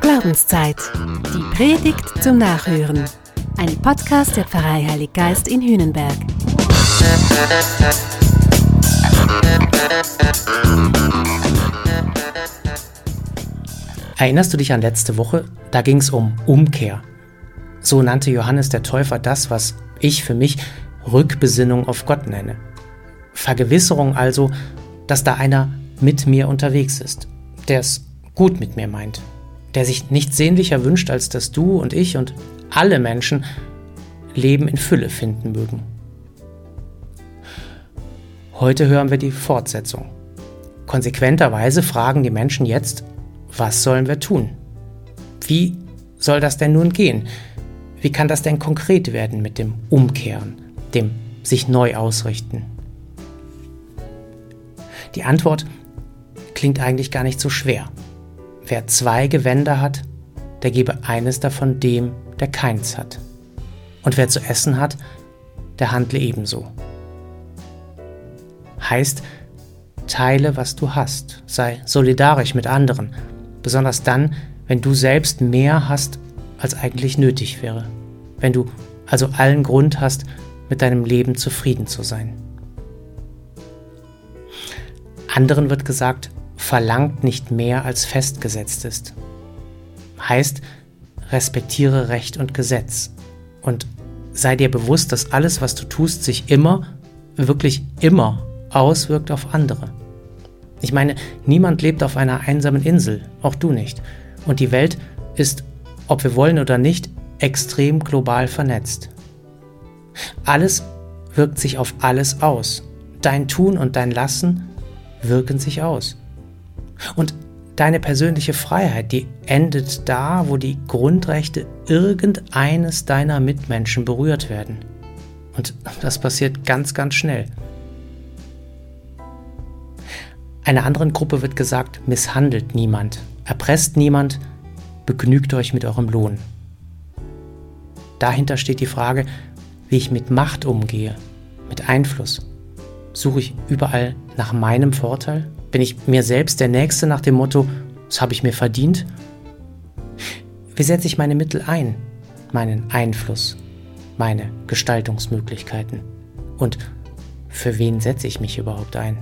Glaubenszeit. Die Predigt zum Nachhören. Ein Podcast der Pfarrei Heilig Geist in Hühnenberg. Erinnerst du dich an letzte Woche? Da ging es um Umkehr. So nannte Johannes der Täufer das, was ich für mich Rückbesinnung auf Gott nenne. Vergewisserung also, dass da einer mit mir unterwegs ist, der es gut mit mir meint, der sich nicht sehnlicher wünscht, als dass du und ich und alle Menschen Leben in Fülle finden mögen. Heute hören wir die Fortsetzung. Konsequenterweise fragen die Menschen jetzt, was sollen wir tun? Wie soll das denn nun gehen? Wie kann das denn konkret werden mit dem Umkehren, dem sich neu ausrichten? Die Antwort klingt eigentlich gar nicht so schwer. Wer zwei Gewänder hat, der gebe eines davon dem, der keins hat. Und wer zu essen hat, der handle ebenso. Heißt, teile, was du hast, sei solidarisch mit anderen, besonders dann, wenn du selbst mehr hast, als eigentlich nötig wäre, wenn du also allen Grund hast, mit deinem Leben zufrieden zu sein. Anderen wird gesagt, verlangt nicht mehr als festgesetzt ist. Heißt, respektiere Recht und Gesetz und sei dir bewusst, dass alles, was du tust, sich immer, wirklich immer auswirkt auf andere. Ich meine, niemand lebt auf einer einsamen Insel, auch du nicht. Und die Welt ist, ob wir wollen oder nicht, extrem global vernetzt. Alles wirkt sich auf alles aus. Dein Tun und dein Lassen wirken sich aus. Und deine persönliche Freiheit, die endet da, wo die Grundrechte irgendeines deiner Mitmenschen berührt werden. Und das passiert ganz, ganz schnell. Einer anderen Gruppe wird gesagt, misshandelt niemand, erpresst niemand, begnügt euch mit eurem Lohn. Dahinter steht die Frage, wie ich mit Macht umgehe, mit Einfluss. Suche ich überall nach meinem Vorteil? Bin ich mir selbst der Nächste nach dem Motto, das habe ich mir verdient? Wie setze ich meine Mittel ein, meinen Einfluss, meine Gestaltungsmöglichkeiten? Und für wen setze ich mich überhaupt ein?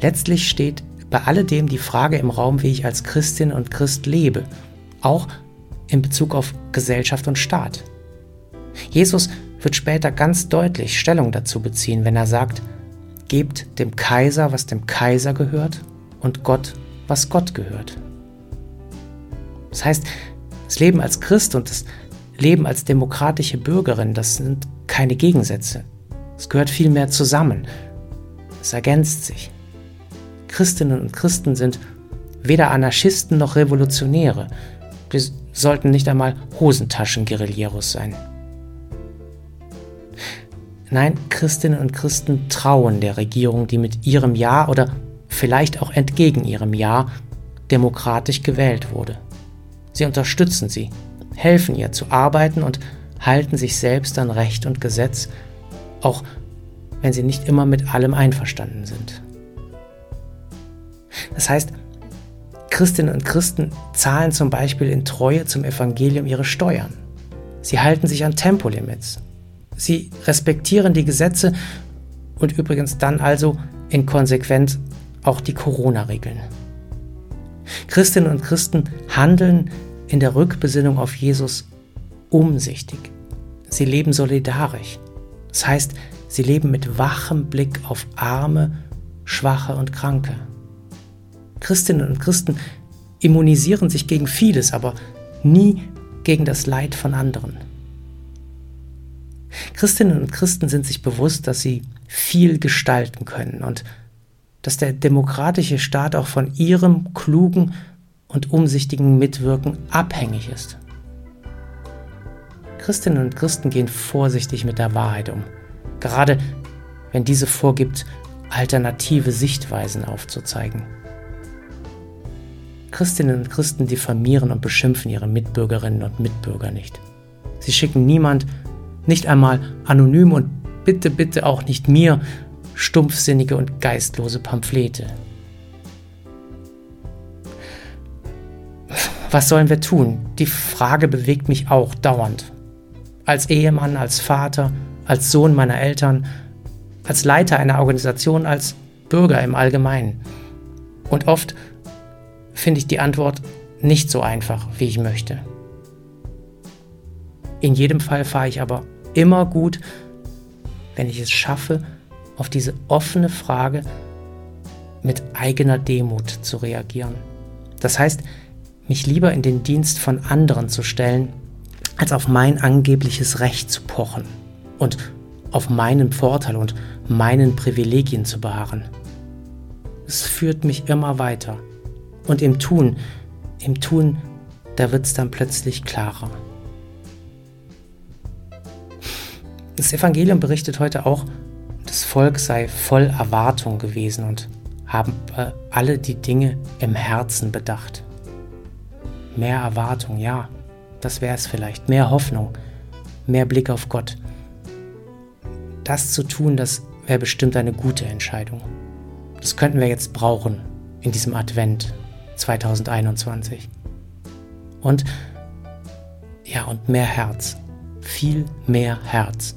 Letztlich steht bei alledem die Frage im Raum, wie ich als Christin und Christ lebe, auch in Bezug auf Gesellschaft und Staat. Jesus wird später ganz deutlich Stellung dazu beziehen, wenn er sagt, gebt dem Kaiser, was dem Kaiser gehört, und Gott, was Gott gehört. Das heißt, das Leben als Christ und das Leben als demokratische Bürgerin, das sind keine Gegensätze. Es gehört vielmehr zusammen. Es ergänzt sich. Christinnen und Christen sind weder Anarchisten noch Revolutionäre. Wir sollten nicht einmal Hosentaschen-Guerilleros sein. Nein, Christinnen und Christen trauen der Regierung, die mit ihrem Ja oder vielleicht auch entgegen ihrem Ja demokratisch gewählt wurde. Sie unterstützen sie, helfen ihr zu arbeiten und halten sich selbst an Recht und Gesetz, auch wenn sie nicht immer mit allem einverstanden sind. Das heißt, Christinnen und Christen zahlen zum Beispiel in Treue zum Evangelium ihre Steuern. Sie halten sich an Tempolimits, Sie respektieren die Gesetze und übrigens dann also in Konsequenz auch die Corona-Regeln. Christinnen und Christen handeln in der Rückbesinnung auf Jesus umsichtig. Sie leben solidarisch. Das heißt, sie leben mit wachem Blick auf Arme, Schwache und Kranke. Christinnen und Christen immunisieren sich gegen vieles, aber nie gegen das Leid von anderen. Christinnen und Christen sind sich bewusst, dass sie viel gestalten können und dass der demokratische Staat auch von ihrem klugen und umsichtigen Mitwirken abhängig ist. Christinnen und Christen gehen vorsichtig mit der Wahrheit um, gerade wenn diese vorgibt, alternative Sichtweisen aufzuzeigen. Christinnen und Christen diffamieren und beschimpfen ihre Mitbürgerinnen und Mitbürger nicht. Sie schicken niemand nicht einmal anonym und bitte, bitte auch nicht mir stumpfsinnige und geistlose Pamphlete. Was sollen wir tun? Die Frage bewegt mich auch dauernd. Als Ehemann, als Vater, als Sohn meiner Eltern, als Leiter einer Organisation, als Bürger im Allgemeinen. Und oft finde ich die Antwort nicht so einfach, wie ich möchte. In jedem Fall fahre ich aber immer gut, wenn ich es schaffe, auf diese offene Frage mit eigener Demut zu reagieren. Das heißt, mich lieber in den Dienst von anderen zu stellen, als auf mein angebliches Recht zu pochen und auf meinen Vorteil und meinen Privilegien zu beharren. Es führt mich immer weiter. Und im Tun, im Tun, da wird es dann plötzlich klarer. Das Evangelium berichtet heute auch, das Volk sei voll Erwartung gewesen und haben alle die Dinge im Herzen bedacht. Mehr Erwartung, ja, das wäre es vielleicht. Mehr Hoffnung, mehr Blick auf Gott. Das zu tun, das wäre bestimmt eine gute Entscheidung. Das könnten wir jetzt brauchen in diesem Advent 2021. Und ja, und mehr Herz. Viel mehr Herz.